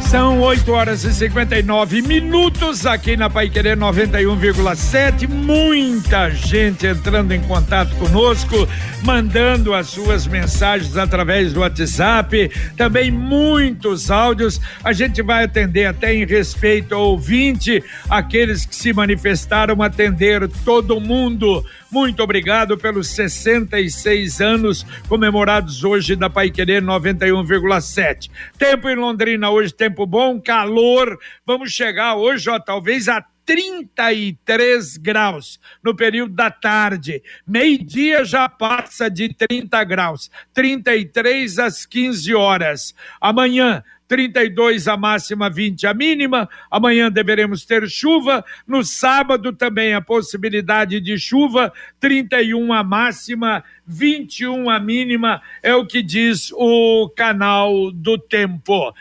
São 8 horas e 59 minutos aqui na Pai Querer 91,7. Muita gente entrando em contato conosco, mandando as suas mensagens através do WhatsApp. Também muitos áudios. A gente vai atender até em respeito ao ouvinte, aqueles que se manifestaram, atender todo mundo. Muito obrigado pelos 66 anos comemorados hoje da Pai Querer 91,7. Tempo em Londrina hoje, tempo bom, calor. Vamos chegar hoje, ó, talvez a 33 graus no período da tarde. Meio-dia já passa de 30 graus. 33 às 15 horas. Amanhã, 32 a máxima, 20 a mínima. Amanhã deveremos ter chuva. No sábado também a possibilidade de chuva, 31 a máxima, 21 a mínima, é o que diz o canal do tempo.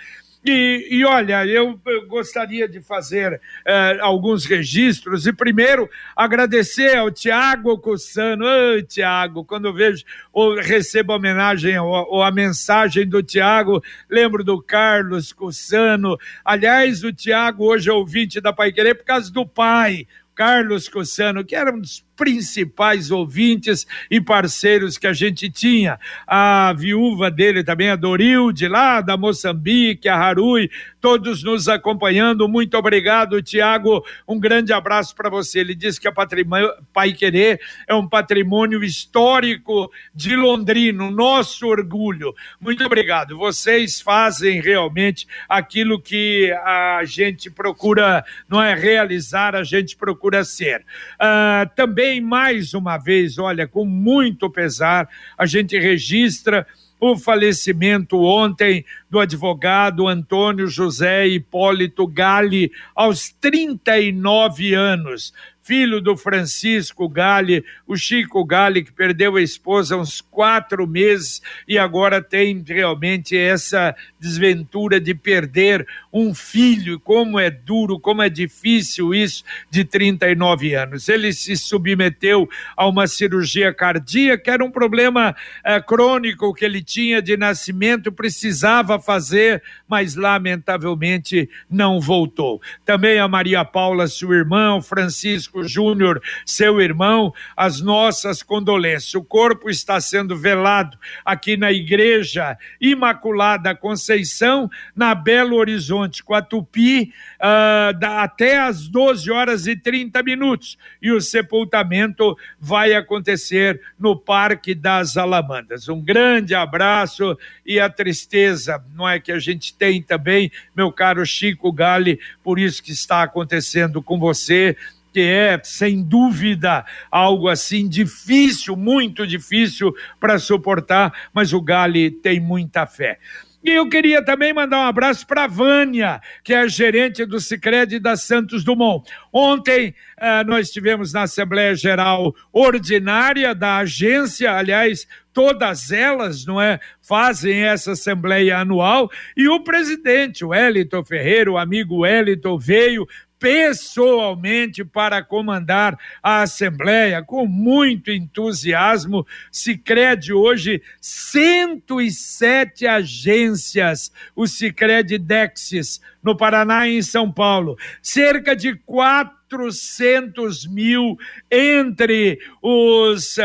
E, e olha, eu, eu, gostaria de fazer eh, alguns registros e primeiro agradecer ao Tiago Cussano. Ô, Tiago, quando vejo ou recebo a homenagem ou, ou a mensagem do Tiago, lembro do Carlos Cussano. Aliás, o Tiago hoje é ouvinte da Pai Querer por causa do pai. Carlos Cussano, que era um dos principais ouvintes e parceiros que a gente tinha. A viúva dele também, a Dorilde, lá da Moçambique, a Harui, todos nos acompanhando. Muito obrigado, Tiago. Um grande abraço para você. Ele disse que a patrimônio, Pai Querer é um patrimônio histórico de Londrina, nosso orgulho. Muito obrigado. Vocês fazem realmente aquilo que a gente procura, não é realizar, a gente procura ser. Uh, também também, mais uma vez, olha, com muito pesar, a gente registra o falecimento ontem do advogado Antônio José Hipólito Gale, aos 39 anos filho do Francisco Gale, o Chico Gale, que perdeu a esposa há uns quatro meses e agora tem realmente essa desventura de perder um filho. Como é duro, como é difícil isso de 39 anos. Ele se submeteu a uma cirurgia cardíaca, era um problema é, crônico que ele tinha de nascimento, precisava fazer, mas lamentavelmente não voltou. Também a Maria Paula, sua irmã, o Francisco Francisco Júnior, seu irmão, as nossas condolências. O corpo está sendo velado aqui na Igreja Imaculada Conceição, na Belo Horizonte, com a Tupi, uh, da, até às 12 horas e 30 minutos. E o sepultamento vai acontecer no Parque das Alamandas. Um grande abraço e a tristeza, não é que a gente tem também, meu caro Chico Gale, por isso que está acontecendo com você, que é, sem dúvida, algo assim difícil, muito difícil para suportar, mas o Gale tem muita fé. E eu queria também mandar um abraço para a Vânia, que é gerente do Sicredi da Santos Dumont. Ontem eh, nós tivemos na Assembleia Geral Ordinária da agência, aliás, todas elas, não é, fazem essa assembleia anual, e o presidente, o Wellington Ferreira, o amigo Wellington, veio, pessoalmente para comandar a Assembleia com muito entusiasmo. Se crede hoje 107 agências, o Sicredi Dexis, no Paraná e em São Paulo. Cerca de 400 mil entre os. Uh,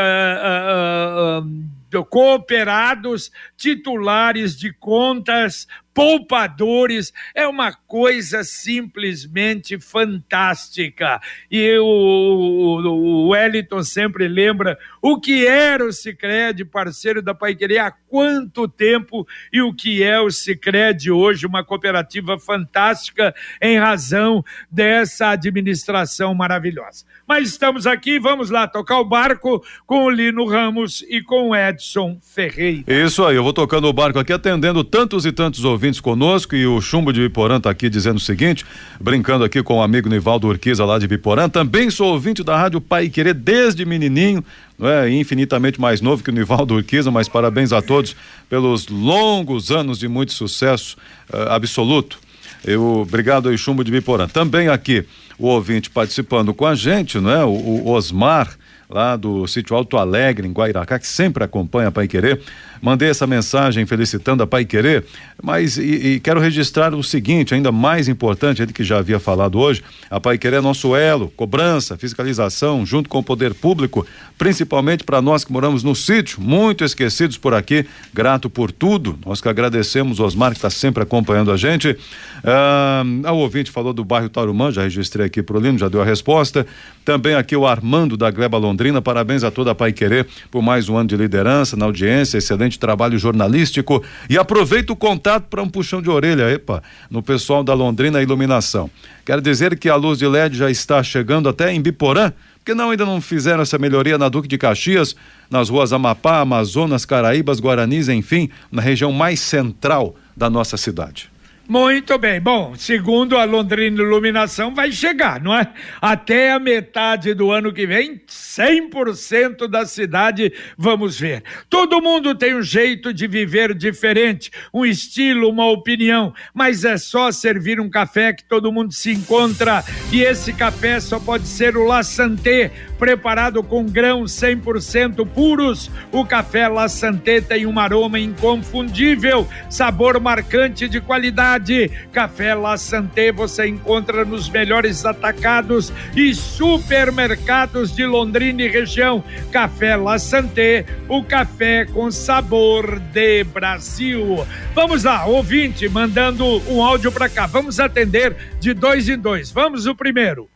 uh, uh, cooperados, titulares de contas, poupadores, é uma coisa simplesmente fantástica. E o, o, Wellington sempre lembra o que era o Cicred, parceiro da Pai Querer, há quanto tempo e o que é o Cicred hoje, uma cooperativa fantástica em razão dessa administração maravilhosa. Mas estamos aqui, vamos lá tocar o barco com o Lino Ramos e com o Edson Ferreira. Isso aí, eu vou tocando o barco aqui, atendendo tantos e tantos ouvintes conosco e o Chumbo de Biporã está aqui dizendo o seguinte, brincando aqui com o amigo Nivaldo Urquiza lá de Biporã, também sou ouvinte da Rádio Pai Querer desde menininho, não é infinitamente mais novo que o Nivaldo Urquiza, mas parabéns a todos pelos longos anos de muito sucesso uh, absoluto. Eu, obrigado aí, Chumbo de Biporã. Também aqui o ouvinte participando com a gente, não é? O, o Osmar lá do sítio Alto Alegre, em Guairacá, que sempre acompanha a Pai Querer. Mandei essa mensagem felicitando a Pai Querer, mas e, e, quero registrar o seguinte, ainda mais importante, ele que já havia falado hoje, a Pai Querer é nosso elo, cobrança, fiscalização, junto com o poder público, principalmente para nós que moramos no sítio, muito esquecidos por aqui, grato por tudo, nós que agradecemos o Osmar que está sempre acompanhando a gente. Ah, o ouvinte falou do bairro Tarumã, já registrei aqui pro Lino, já deu a resposta. Também aqui o Armando da Gleba Londrina, parabéns a toda a Pai Querer por mais um ano de liderança na audiência, excelente trabalho jornalístico e aproveita o contato para um puxão de orelha, epa, no pessoal da Londrina Iluminação. Quero dizer que a luz de LED já está chegando até em Biporã, porque não ainda não fizeram essa melhoria na Duque de Caxias, nas ruas Amapá, Amazonas, Caraíbas, Guaranis, enfim, na região mais central da nossa cidade. Muito bem. Bom, segundo a Londrina Iluminação, vai chegar, não é? Até a metade do ano que vem, 100% da cidade, vamos ver. Todo mundo tem um jeito de viver diferente, um estilo, uma opinião, mas é só servir um café que todo mundo se encontra. E esse café só pode ser o La Santé, preparado com grãos 100% puros. O café La Santé tem um aroma inconfundível, sabor marcante de qualidade. Café La Santé você encontra nos melhores atacados e supermercados de Londrina e região. Café La Santé, o café com sabor de Brasil. Vamos lá, ouvinte, mandando um áudio para cá. Vamos atender de dois em dois. Vamos o primeiro.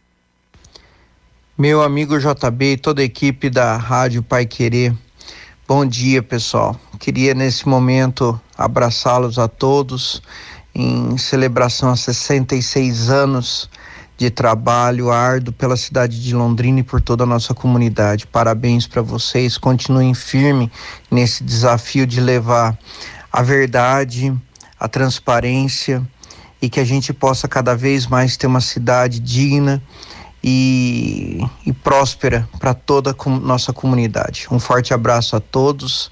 Meu amigo JB e toda a equipe da Rádio Pai Querer. Bom dia, pessoal. Queria nesse momento abraçá-los a todos em celebração a 66 anos de trabalho árduo pela cidade de Londrina e por toda a nossa comunidade. Parabéns para vocês, continuem firme nesse desafio de levar a verdade, a transparência e que a gente possa cada vez mais ter uma cidade digna e, e próspera para toda a nossa comunidade. Um forte abraço a todos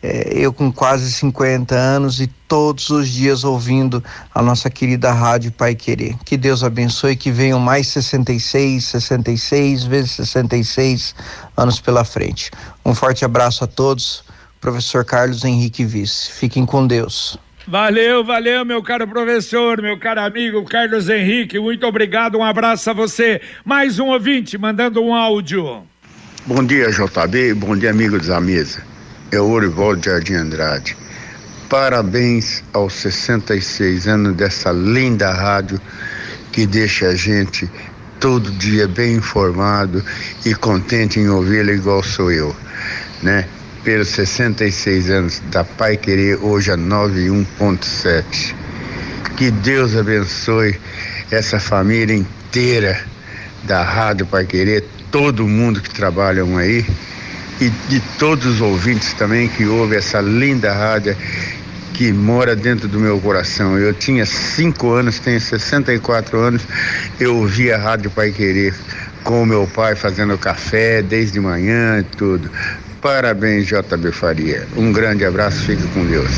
é, eu com quase 50 anos e todos os dias ouvindo a nossa querida Rádio Pai Querer. Que Deus abençoe, que venham mais 66, 66 vezes 66 anos pela frente. Um forte abraço a todos. Professor Carlos Henrique Vice. Fiquem com Deus. Valeu, valeu, meu caro professor, meu caro amigo Carlos Henrique. Muito obrigado, um abraço a você. Mais um ouvinte mandando um áudio. Bom dia, JB. Bom dia, amigos da mesa é o de Jardim Andrade. Parabéns aos 66 anos dessa linda rádio que deixa a gente todo dia bem informado e contente em ouvi-la igual sou eu, né? Pelos 66 anos da Pai Querer, hoje a 91.7. Que Deus abençoe essa família inteira da Rádio Pai Querer, todo mundo que trabalham aí e de todos os ouvintes também que ouvem essa linda rádio que mora dentro do meu coração. Eu tinha cinco anos, tenho 64 anos, eu ouvia a Rádio Pai Querer com meu pai fazendo café desde manhã e tudo. Parabéns, JB Faria. Um grande abraço, fique com Deus.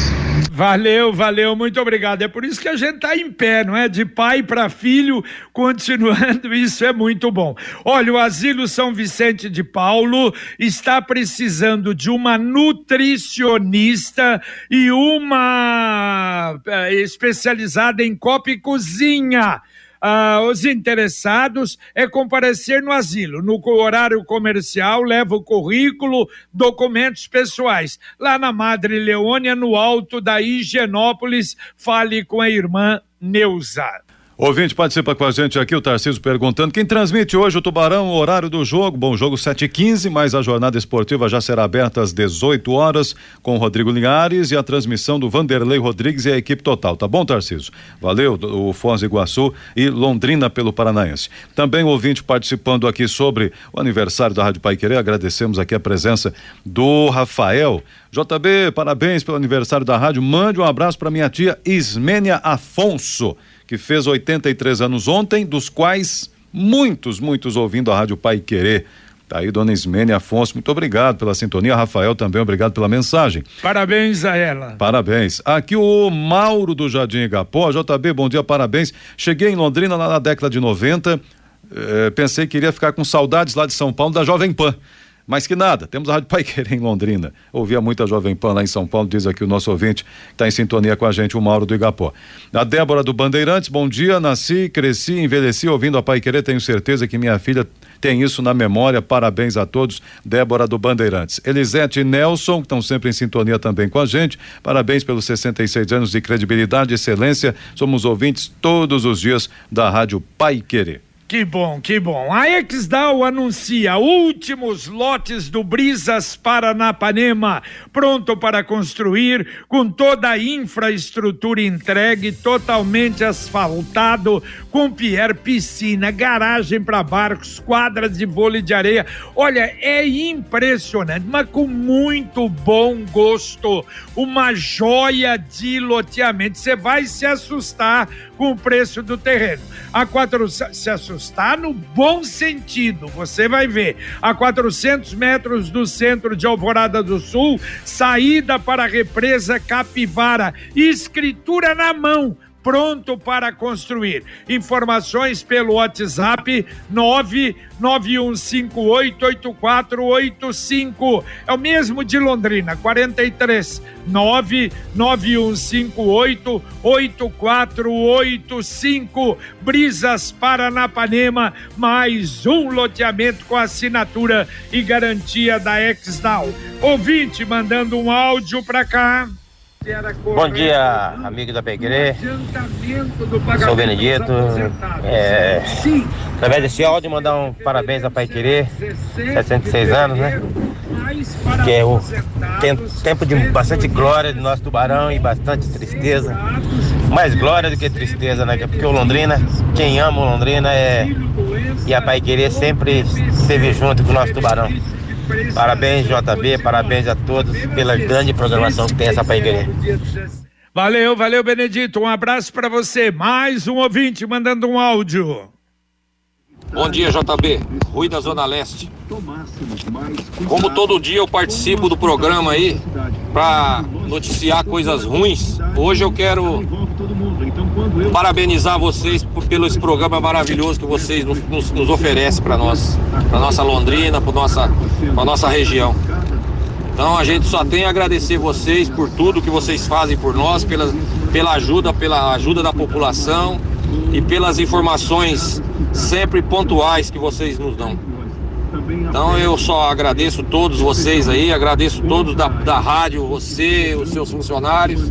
Valeu, valeu, muito obrigado. É por isso que a gente está em pé, não é? De pai para filho, continuando, isso é muito bom. Olha, o Asilo São Vicente de Paulo está precisando de uma nutricionista e uma eh, especializada em copa e cozinha ah, os interessados é comparecer no asilo. No horário comercial, leva o currículo, documentos pessoais. Lá na Madre Leônia, no alto da Higienópolis, fale com a irmã Neuza. Ouvinte participa com a gente aqui, o Tarcísio perguntando quem transmite hoje o Tubarão, o horário do jogo. Bom, jogo 7 e 15 mas a jornada esportiva já será aberta às 18 horas com o Rodrigo Linhares e a transmissão do Vanderlei Rodrigues e a equipe total. Tá bom, Tarcísio? Valeu, o Foz Iguaçu e Londrina pelo Paranaense. Também ouvinte participando aqui sobre o aniversário da Rádio Pai Querer. Agradecemos aqui a presença do Rafael. JB, parabéns pelo aniversário da rádio. Mande um abraço para minha tia Ismênia Afonso que fez 83 anos ontem, dos quais muitos, muitos ouvindo a Rádio Pai Querer. Tá aí, dona Ismene Afonso, muito obrigado pela sintonia. Rafael também, obrigado pela mensagem. Parabéns a ela. Parabéns. Aqui o Mauro do Jardim Igapó, JB, bom dia, parabéns. Cheguei em Londrina lá na década de 90, eh, pensei que iria ficar com saudades lá de São Paulo da Jovem Pan. Mas que nada, temos a Rádio Pai Querer em Londrina. Ouvia muita Jovem Pan lá em São Paulo, diz aqui o nosso ouvinte, está em sintonia com a gente, o Mauro do Igapó. A Débora do Bandeirantes, bom dia, nasci, cresci, envelheci ouvindo a Pai Querer, tenho certeza que minha filha tem isso na memória. Parabéns a todos. Débora do Bandeirantes. Elisete e Nelson, que estão sempre em sintonia também com a gente. Parabéns pelos 66 anos de credibilidade e excelência. Somos ouvintes todos os dias da Rádio Pai Querer. Que bom, que bom. A Exdal anuncia últimos lotes do Brisas Paranapanema, pronto para construir, com toda a infraestrutura entregue, totalmente asfaltado, com pier, piscina, garagem para barcos, quadras de vôlei de areia. Olha, é impressionante, mas com muito bom gosto. Uma joia de loteamento. Você vai se assustar com o preço do terreno. A quatro se assustar no bom sentido, você vai ver. A 400 metros do centro de Alvorada do Sul, saída para a represa Capivara, escritura na mão pronto para construir. Informações pelo WhatsApp 991588485. É o mesmo de Londrina, 43 991588485. Brisas Paranapanema, mais um loteamento com assinatura e garantia da Exdal. Ouvinte mandando um áudio para cá. Bom dia, amigo da Pegre. Sou Benedito. É, através desse áudio, mandar um parabéns a Pai Querer, 66 anos, né? Que é o tempo de bastante glória do nosso tubarão e bastante tristeza. Mais glória do que tristeza, né? Porque o Londrina, quem ama o Londrina é. E a Pai Querer sempre esteve junto com o nosso tubarão. Parabéns, JB, parabéns a todos pela grande programação que tem essa Pai Valeu, valeu, Benedito. Um abraço para você. Mais um ouvinte mandando um áudio. Bom dia, JB. Rui da Zona Leste. Como todo dia eu participo do programa aí para noticiar coisas ruins, hoje eu quero parabenizar vocês pelo esse programa maravilhoso que vocês nos, nos, oferecem para nós, para nossa Londrina, para nossa, para nossa região. Então a gente só tem a agradecer vocês por tudo que vocês fazem por nós, pela, pela ajuda, pela ajuda da população e pelas informações sempre pontuais que vocês nos dão. Então eu só agradeço todos vocês aí, agradeço todos da, da rádio, você, os seus funcionários,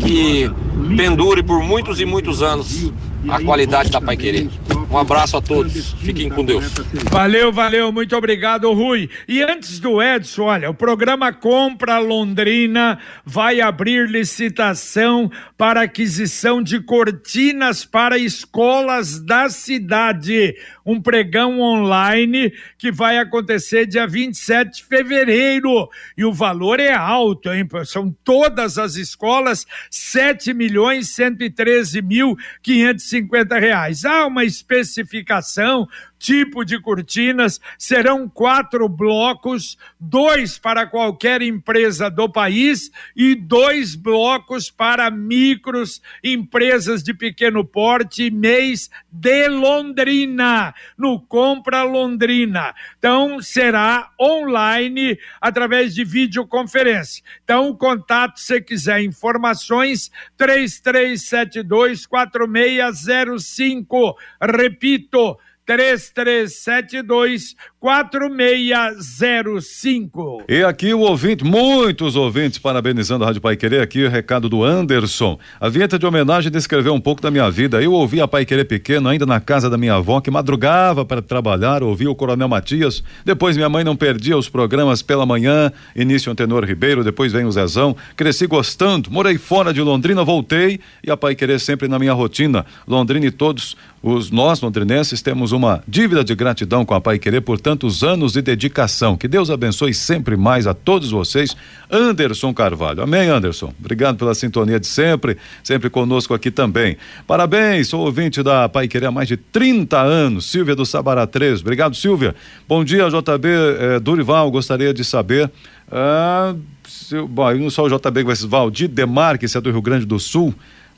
que pendure por muitos e muitos anos a qualidade da Pai Querer. Um abraço a todos. Fiquem com Deus. Valeu, valeu. Muito obrigado, Rui. E antes do Edson, olha, o programa Compra Londrina vai abrir licitação para aquisição de cortinas para escolas da cidade. Um pregão online que vai acontecer dia 27 de fevereiro. E o valor é alto, hein? São todas as escolas, 7 milhões 113 mil 550 reais. Há uma especificação tipo de cortinas, serão quatro blocos, dois para qualquer empresa do país e dois blocos para micros, empresas de pequeno porte, mês de Londrina, no Compra Londrina. Então, será online através de videoconferência. Então, contato se quiser informações, 3372 4605. Repito, 3372 4605. E aqui o ouvinte, muitos ouvintes parabenizando a Rádio Pai Querer, aqui o recado do Anderson. A vinheta de homenagem descreveu um pouco da minha vida. Eu ouvi a Pai Querer pequeno, ainda na casa da minha avó, que madrugava para trabalhar, ouvia o Coronel Matias. Depois minha mãe não perdia os programas pela manhã, início Antenor Ribeiro, depois vem o Zezão. Cresci gostando, morei fora de Londrina, voltei e a Pai Querer sempre na minha rotina. Londrina e todos os nós londrinenses temos uma dívida de gratidão com a Pai Querer, portanto tantos anos de dedicação. Que Deus abençoe sempre mais a todos vocês. Anderson Carvalho. Amém, Anderson. Obrigado pela sintonia de sempre, sempre conosco aqui também. Parabéns, sou ouvinte da Pai Querer há mais de 30 anos. Silvia do Sabará 3. Obrigado, Silvia. Bom dia, JB eh, Durival. Gostaria de saber. Ah, se, bom, não só o JB, mas Valdir Demarque, é do Rio Grande do Sul.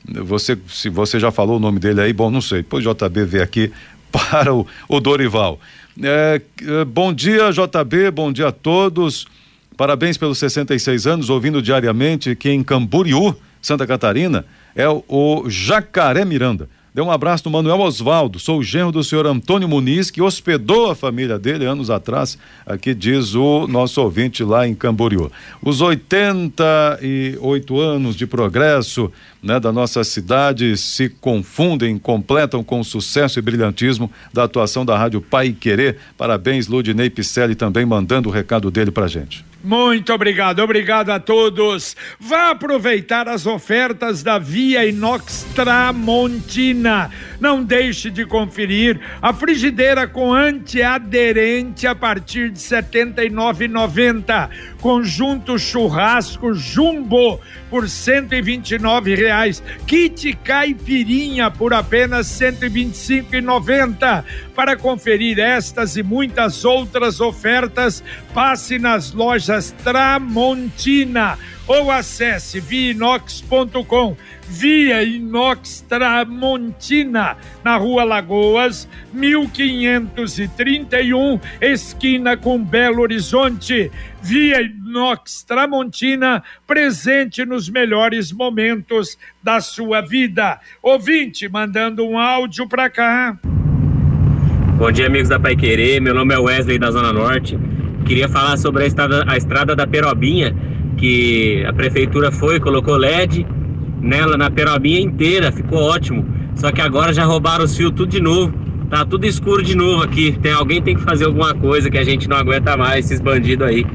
Você, se você já falou o nome dele aí, bom, não sei. Depois o JB vê aqui para o, o Dorival. É, é, bom dia, JB, bom dia a todos. Parabéns pelos 66 anos, ouvindo diariamente que em Camboriú, Santa Catarina, é o, o Jacaré Miranda. Dê um abraço no Manuel Osvaldo, sou o genro do senhor Antônio Muniz, que hospedou a família dele anos atrás, aqui diz o nosso ouvinte lá em Camboriú. Os 88 anos de progresso né, da nossa cidade se confundem, completam com o sucesso e brilhantismo da atuação da Rádio Pai Querer. Parabéns, Ludinei Picelli, também mandando o recado dele pra gente. Muito obrigado, obrigado a todos. Vá aproveitar as ofertas da Via Inox Tramontina. Não deixe de conferir a frigideira com antiaderente a partir de R$ 79,90. Conjunto churrasco jumbo por 129 reais. Kit caipirinha por apenas R$ 125,90. Para conferir estas e muitas outras ofertas, passe nas lojas Tramontina ou acesse viinox.com. Via Inox Tramontina, na Rua Lagoas, 1531, esquina com Belo Horizonte. Via Inox Tramontina, presente nos melhores momentos da sua vida. Ouvinte, mandando um áudio para cá. Bom dia, amigos da Pai Querer. Meu nome é Wesley da Zona Norte. Queria falar sobre a estrada, a estrada da Perobinha, que a prefeitura foi, colocou LED nela na Perobinha inteira, ficou ótimo. Só que agora já roubaram os fios tudo de novo. Tá tudo escuro de novo aqui. Tem alguém tem que fazer alguma coisa que a gente não aguenta mais esses bandidos aí.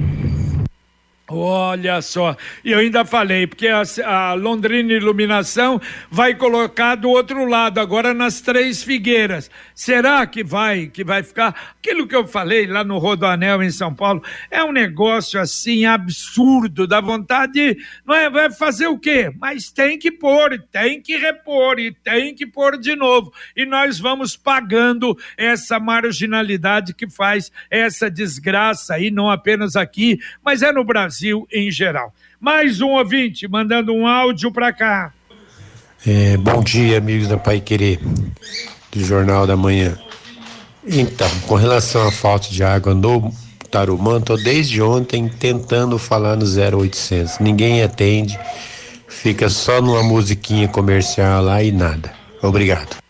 Olha só, e eu ainda falei, porque a, a, Londrina Iluminação vai colocar do outro lado, agora nas Três Figueiras. Será que vai, que vai ficar? Aquilo que eu falei lá no Rodoanel em São Paulo, é um negócio assim absurdo, dá vontade, não é? Vai fazer o quê? Mas tem que pôr, tem que repor e tem que pôr de novo. E nós vamos pagando essa marginalidade que faz essa desgraça aí, não apenas aqui, mas é no Brasil Brasil em geral. Mais um ouvinte mandando um áudio para cá. É, bom dia, amigos da Pai Querer, do Jornal da Manhã. Então, com relação à falta de água no Tarumã, estou desde ontem tentando falar no 0800. Ninguém atende, fica só numa musiquinha comercial lá e nada. Obrigado.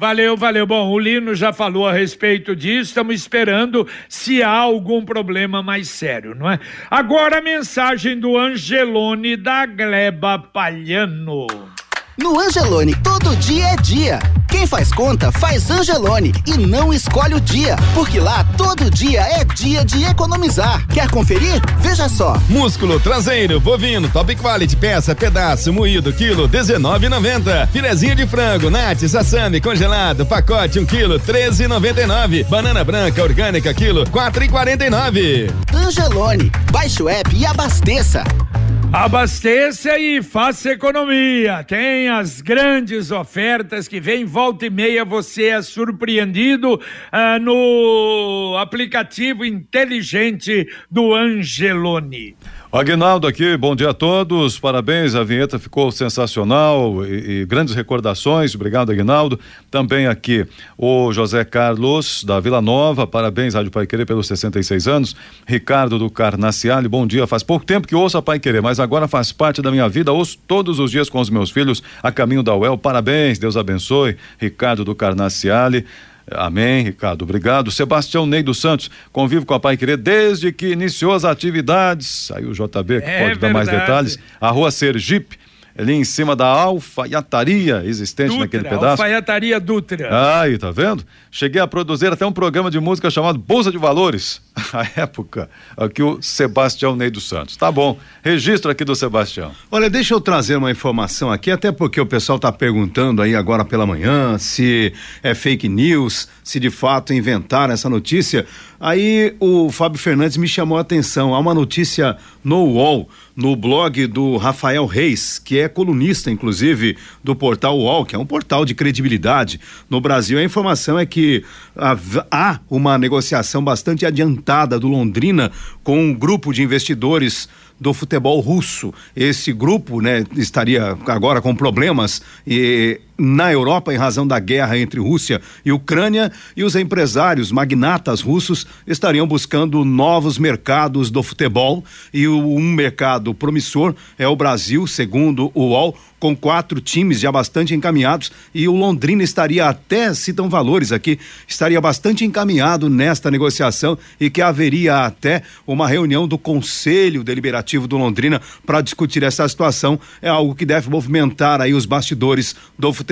Valeu, valeu. Bom, o Lino já falou a respeito disso, estamos esperando se há algum problema mais sério, não é? Agora a mensagem do Angelone da Gleba Palhano. No Angelone, todo dia é dia. Quem faz conta, faz Angelone e não escolhe o dia, porque lá todo dia é dia de economizar. Quer conferir? Veja só. Músculo traseiro, bovino, top quality, peça, pedaço, moído, quilo, 19,90. Filezinho de frango, nate, sassami, congelado, pacote, 1 um quilo, 13,99. Banana branca, orgânica, quilo, 4,49. Angelone, baixe o app e abasteça. Abasteça e faça economia. Tem as grandes ofertas que vem volta e meia. Você é surpreendido ah, no aplicativo inteligente do Angelone. Aguinaldo aqui, bom dia a todos, parabéns, a vinheta ficou sensacional e, e, grandes recordações, obrigado Aguinaldo. Também aqui o José Carlos da Vila Nova, parabéns Rádio Pai Querer pelos 66 anos. Ricardo do Carnaciale, bom dia, faz pouco tempo que ouço a Pai Querer, mas agora faz parte da minha vida, ouço todos os dias com os meus filhos a caminho da UEL, parabéns, Deus abençoe. Ricardo do Carnaciale. Amém, Ricardo. Obrigado. Sebastião Ney dos Santos, convivo com a Pai Querer desde que iniciou as atividades. Aí o JB que é pode verdade. dar mais detalhes. A rua Sergipe, ali em cima da alfaiataria existente Dutra, naquele pedaço. Alfaiataria Dutra. Aí, tá vendo? Cheguei a produzir até um programa de música chamado Bolsa de Valores, a época, aqui o Sebastião Ney dos Santos. Tá bom, registro aqui do Sebastião. Olha, deixa eu trazer uma informação aqui, até porque o pessoal tá perguntando aí agora pela manhã se é fake news, se de fato inventaram essa notícia. Aí o Fábio Fernandes me chamou a atenção. Há uma notícia no UOL, no blog do Rafael Reis, que é colunista, inclusive, do portal UOL, que é um portal de credibilidade no Brasil. A informação é que há uma negociação bastante adiantada do Londrina com um grupo de investidores do futebol russo. Esse grupo, né, estaria agora com problemas e na Europa em razão da guerra entre Rússia e Ucrânia e os empresários magnatas russos estariam buscando novos mercados do futebol e um mercado promissor é o Brasil, segundo o UOL, com quatro times já bastante encaminhados e o Londrina estaria até, citam valores aqui, estaria bastante encaminhado nesta negociação e que haveria até uma reunião do Conselho Deliberativo do Londrina para discutir essa situação. É algo que deve movimentar aí os bastidores do futebol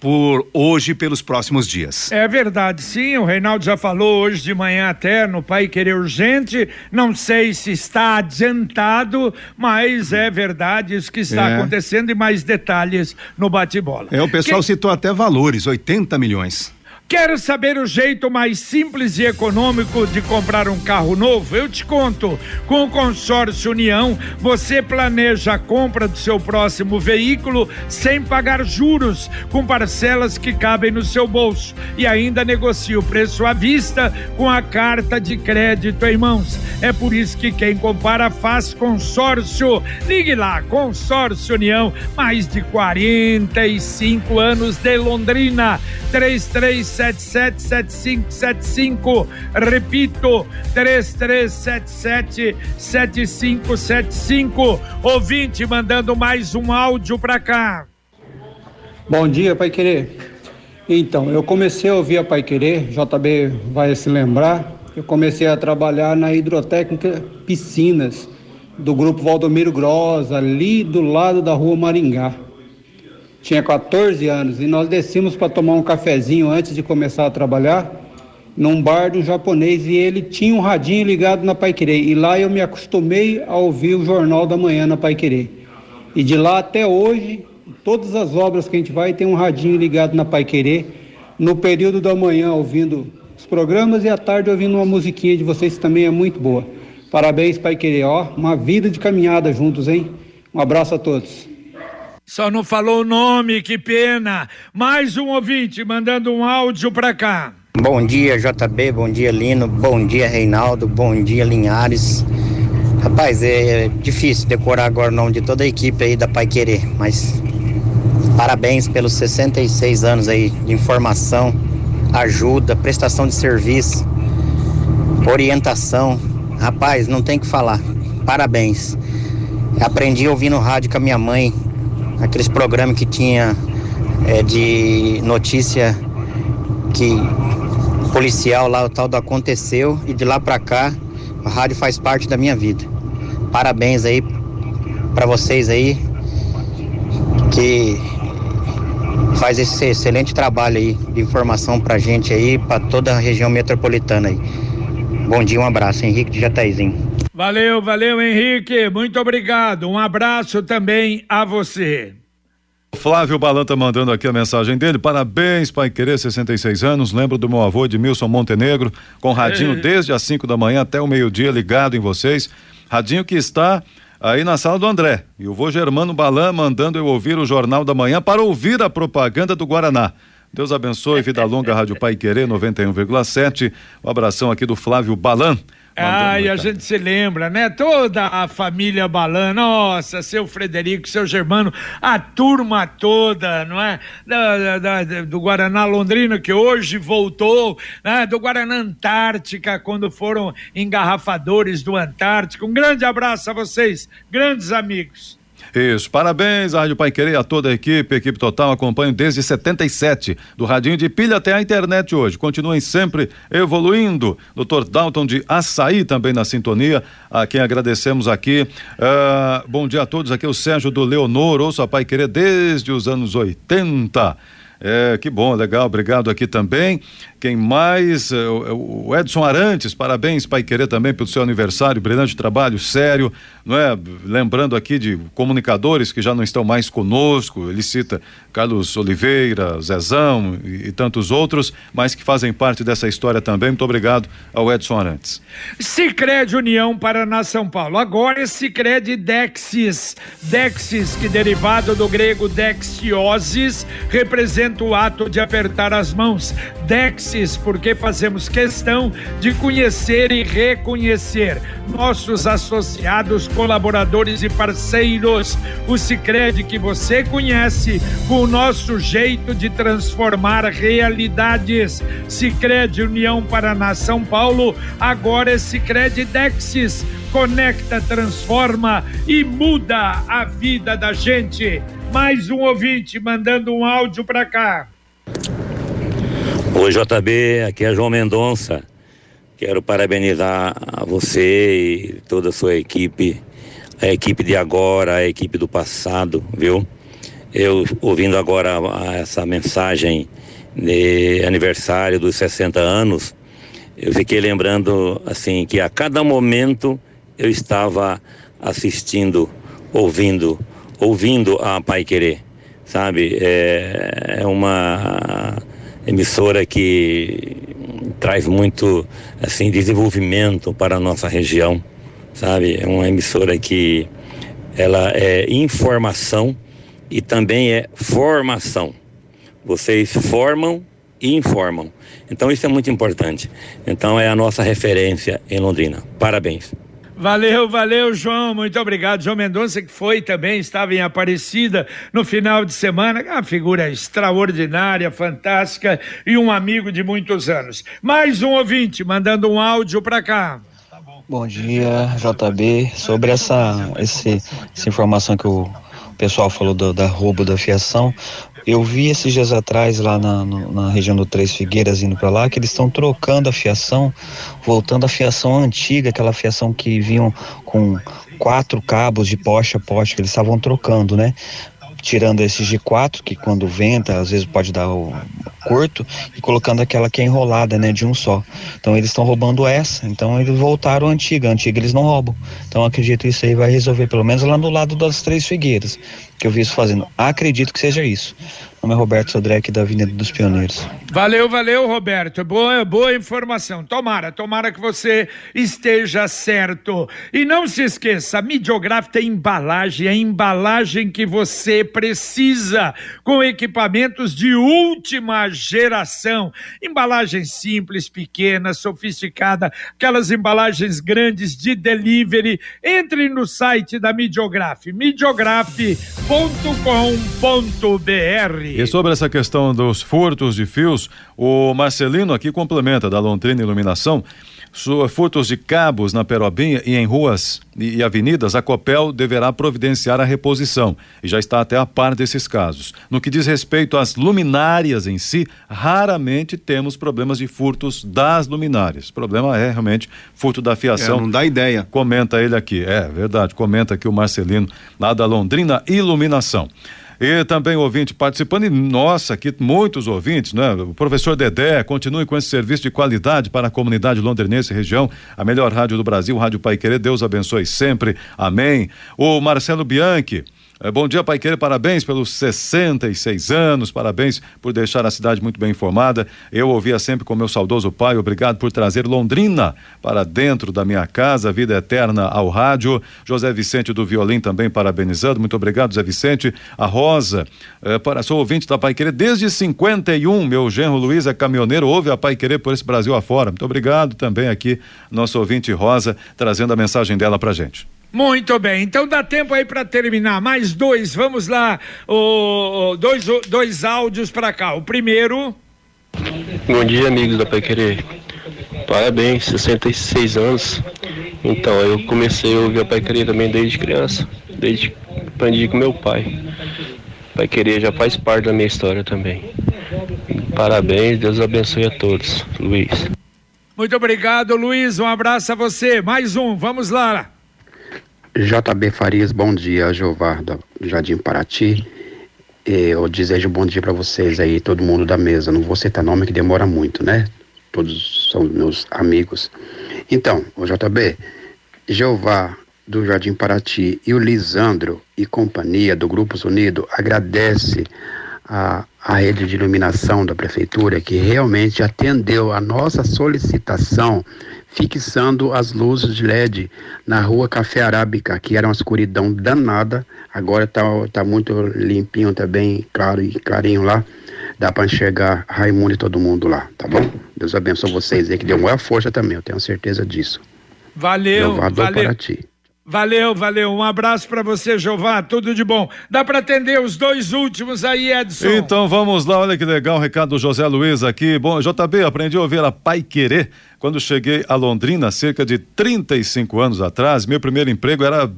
por hoje e pelos próximos dias. É verdade, sim. O Reinaldo já falou hoje de manhã até no Pai Querer Urgente. Não sei se está adiantado, mas é verdade isso que está É. acontecendo e mais detalhes no bate-bola. É, o pessoal Quem- citou até valores, 80 milhões. Quer saber o jeito mais simples e econômico de comprar um carro novo? Eu te conto. Com o consórcio União, você planeja a compra do seu próximo veículo sem pagar juros, com parcelas que cabem no seu bolso e ainda negocia o preço à vista com a carta de crédito em mãos. É por isso que quem compara faz consórcio. Ligue lá, Consórcio União, mais de 45 anos de Londrina. 33777575. Repito, 33777575. Ouvinte mandando mais um áudio pra cá. Bom dia, Pai Querer. Então, eu comecei a ouvir a Pai Querer, JB vai se lembrar. Eu comecei a trabalhar na hidrotécnica Piscinas, do grupo Valdomiro Gross, ali do lado da rua Maringá. Tinha 14 anos e nós descemos para tomar um cafezinho antes de começar a trabalhar num bar de um japonês e ele tinha um radinho ligado na Pai Querer. E lá eu me acostumei a ouvir o Jornal da Manhã na Pai Querer. E de lá até hoje, todas as obras que a gente vai tem um radinho ligado na Pai Querer. No período da manhã ouvindo os programas e à tarde ouvindo uma musiquinha de vocês que também é muito boa. Parabéns, Pai Querer. Ó, uma vida de caminhada juntos, hein? Um abraço a todos. Só não falou o nome, que pena. Mais um ouvinte mandando um áudio pra cá. Bom dia, JB, bom dia, Lino, bom dia, Reinaldo, bom dia, Linhares. Rapaz, é difícil decorar agora o nome de toda a equipe aí da Pai Querer, mas parabéns pelos 66 anos aí de informação, ajuda, prestação de serviço, orientação. Rapaz, não tem que falar. Parabéns. Aprendi ouvindo rádio com a minha mãe, aqueles programas que tinha é, de notícia que policial lá o tal do aconteceu e de lá pra cá a rádio faz parte da minha vida. Parabéns aí pra vocês aí que faz esse excelente trabalho aí de informação pra gente aí, pra toda a região metropolitana aí. Bom dia, um abraço, Henrique de Jataizinho. Valeu, valeu, Henrique. Muito obrigado. Um abraço também a você. Flávio Balan tá mandando aqui a mensagem dele. Parabéns, Pai Querer, 66 anos. Lembro do meu avô Edmilson Montenegro, com radinho Ei. desde as 5 da manhã até o meio-dia ligado em vocês. Radinho que está aí na sala do André. E o vô Germano Balan mandando eu ouvir o Jornal da Manhã para ouvir a propaganda do Guaraná. Deus abençoe, vida longa, Rádio Pai Querer 91,7. Um abração aqui do Flávio Balan. Ai, a gente se lembra, né? Toda a família Balan, nossa, seu Frederico, seu Germano, a turma toda, não é? Da- da- da- do Guaraná Londrina, que hoje voltou, né? Do Guaraná Antártica, quando foram engarrafadores do Antártico. Um grande abraço a vocês, grandes amigos. Isso, parabéns à Rádio Pai Querer, a toda a equipe, equipe total, acompanho desde 77, do radinho de pilha até a internet hoje. Continuem sempre evoluindo. Doutor Dalton de Açaí também na sintonia, a quem agradecemos aqui. Ah, bom dia a todos, aqui é o Sérgio do Leonor, ouço a Pai Querer desde os anos 80. É, que bom, legal, obrigado aqui também. Quem mais? É, O o Edson Arantes, parabéns, Pai Querer, também pelo seu aniversário, brilhante trabalho, sério, não é? Lembrando aqui de comunicadores que já não estão mais conosco, ele cita Carlos Oliveira, Zezão e, e tantos outros, mas que fazem parte dessa história também. Muito obrigado ao Edson Arantes. Sicredi União Paraná São Paulo. Agora é Sicredi Dexis. Dexis, que derivado do grego dexiosis, representa o ato de apertar as mãos. Dexis Dexis, porque fazemos questão de conhecer e reconhecer nossos associados, colaboradores e parceiros. O Sicredi que você conhece, com o nosso jeito de transformar realidades. Sicredi União Paraná São Paulo, agora é Sicredi Dexis. Conecta, transforma e muda a vida da gente. Mais um ouvinte mandando um áudio para cá. Oi, JB, aqui é João Mendonça. Quero parabenizar a você e toda a sua equipe, a equipe de agora, a equipe do passado, viu? Eu ouvindo agora essa mensagem de aniversário dos 60 anos, eu fiquei lembrando assim que a cada momento eu estava assistindo, ouvindo, ouvindo a Pai Querer, sabe? É, é uma emissora que traz muito assim desenvolvimento para a nossa região, sabe? É uma emissora que ela é informação e também é formação. Vocês formam e informam. Então isso é muito importante. Então é a nossa referência em Londrina. Parabéns. Valeu, valeu, João. Muito obrigado. João Mendonça, que foi também, estava em Aparecida no final de semana. Uma figura extraordinária, fantástica e um amigo de muitos anos. Mais um ouvinte mandando um áudio para cá. Bom dia, JB. Sobre essa, esse, essa informação que o pessoal falou do, da roubo da fiação, eu vi esses dias atrás lá na, no, na região do Três Figueiras indo para lá que eles estão trocando a fiação, voltando à fiação antiga, aquela fiação que vinham com quatro cabos de poste a poste que eles estavam trocando, né? Tirando esses de quatro, que quando venta, às vezes pode dar o curto, e colocando aquela que é enrolada, né, de um só. Então eles estão roubando essa, então eles voltaram antiga, a antiga eles não roubam. Então acredito que isso aí vai resolver, pelo menos lá no lado das três figueiras, que eu vi isso fazendo. Acredito que seja isso nome é Roberto Sodrec, da Avenida dos Pioneiros. Valeu, valeu, Roberto. Boa, boa informação. Tomara, tomara que você esteja certo. E não se esqueça, a Midiograf tem embalagem, a embalagem que você precisa, com equipamentos de última geração. Embalagem simples, pequena, sofisticada, aquelas embalagens grandes de delivery. Entre no site da Midiograf, midiograf.com.br. E sobre essa questão dos furtos de fios, o Marcelino aqui complementa da Londrina Iluminação. Furtos de cabos na Perobinha e em ruas e avenidas, a Copel deverá providenciar a reposição e já está até a par desses casos. No que diz respeito às luminárias em si, raramente temos problemas de furtos das luminárias. O problema é realmente furto da fiação. É, não dá ideia. Comenta ele aqui. É verdade, comenta aqui o Marcelino, lá da Londrina Iluminação. E também ouvinte participando, e nossa, aqui muitos ouvintes, né? O professor Dedé, continue com esse serviço de qualidade para a comunidade londrinense e região, a melhor rádio do Brasil, Rádio Pai Querer, Deus abençoe sempre, amém. O Marcelo Bianchi, bom dia, Pai Querer, parabéns pelos 66 anos, parabéns por deixar a cidade muito bem informada. Eu ouvia sempre com meu saudoso pai, obrigado por trazer Londrina para dentro da minha casa, vida eterna ao rádio. José Vicente do Violim também parabenizando, muito obrigado, José Vicente. A Rosa, é, para, sou ouvinte da Pai Querer desde 51, meu genro Luiz é caminhoneiro, ouve a Pai Querer por esse Brasil afora. Muito obrigado também aqui, nosso ouvinte Rosa, trazendo a mensagem dela pra gente. Muito bem, então dá tempo aí para terminar. Mais dois, vamos lá. O, dois, dois áudios para cá. O primeiro. Bom dia, amigos da Pai Querer. Parabéns, 66 anos. Então, eu comecei a ouvir a Pai Querer também desde criança. Desde aprendi com meu pai. Pai Querer já faz parte da minha história também. Parabéns, Deus abençoe a todos. Luiz. Muito obrigado, Luiz. Um abraço a você. Mais um, vamos lá. JB Farias, bom dia, Jovar do Jardim Paraty. Eu desejo bom dia para vocês aí, todo mundo da mesa. Não vou citar nome que demora muito, né? Todos são meus amigos. Então, o JB, Jeová do Jardim Paraty e o Lisandro e companhia do Grupos Unidos agradece a, a rede de iluminação da prefeitura que realmente atendeu a nossa solicitação fixando as luzes de LED na rua Café Arábica, que era uma escuridão danada, agora está tá muito limpinho, tá bem claro e clarinho lá. dá para enxergar Raimundo e todo mundo lá, tá bom? Deus abençoe vocês aí, que deu maior força também, eu tenho certeza disso. Valeu, Louvado valeu. para ti. Valeu, valeu. Um abraço pra você, Jová. Tudo de bom. Dá pra atender os dois últimos aí, Edson? Então vamos lá, olha que legal, o recado do José Luiz aqui. Bom, JB, aprendi a ouvir a Pai Querer quando cheguei a Londrina cerca de 35 anos atrás. Meu primeiro emprego era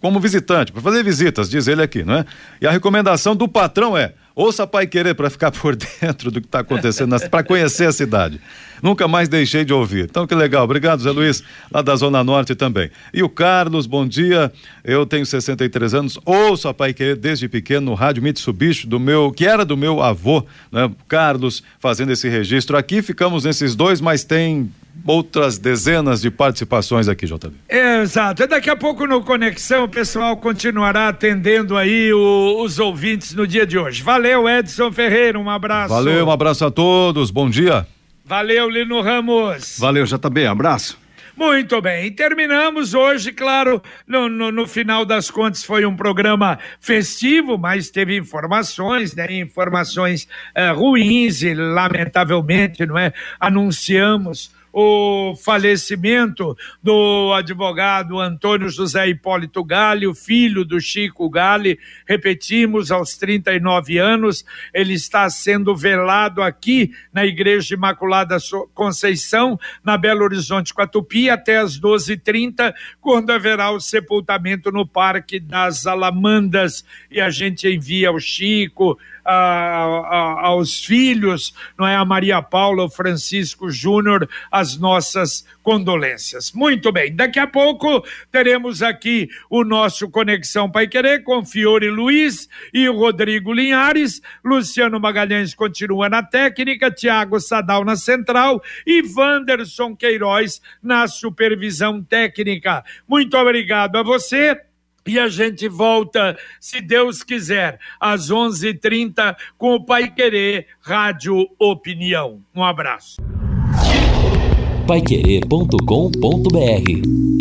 como visitante, para fazer visitas, diz ele aqui, não é? E a recomendação do patrão é: ouça Pai Querer para ficar por dentro do que está acontecendo, para conhecer a cidade. Nunca mais deixei de ouvir. Então que legal. Obrigado, Zé Luiz, lá da Zona Norte também. E o Carlos, bom dia. Eu tenho 63 anos, ouço a Pai Querer desde pequeno no rádio Mitsubishi do meu, que era do meu avô, né? Carlos, fazendo esse registro aqui. Ficamos nesses dois, mas tem outras dezenas de participações aqui, JB. Exato. E daqui a pouco no Conexão o pessoal continuará atendendo aí o- os ouvintes no dia de hoje. Valeu, Edson Ferreira. Um abraço. Valeu, um abraço a todos. Bom dia. Valeu, Lino Ramos. Valeu, JB. Abraço. Muito bem, e terminamos hoje, claro, no, no, no final das contas foi um programa festivo, mas teve informações, né? Informações eh, ruins e lamentavelmente, não é? Anunciamos o falecimento do advogado Antônio José Hipólito Gale, o filho do Chico Gale, repetimos, aos 39 anos, ele está sendo velado aqui na Igreja Imaculada Conceição, na Belo Horizonte com a Tupi, até às 12h30, quando haverá o sepultamento no Parque das Alamandas, e a gente envia ao Chico, a- a- aos filhos, não é? A Maria Paula, o Francisco Júnior, as nossas condolências. Muito bem, daqui a pouco teremos aqui o nosso Conexão Pai Querer com Fiore Luiz e Rodrigo Linhares. Luciano Magalhães continua na técnica, Tiago Sadal na central e Wanderson Queiroz na supervisão técnica. Muito obrigado a você. E a gente volta, se Deus quiser, às 11h30 com o Pai Querer Rádio Opinião. Um abraço. Paiquerê.com.br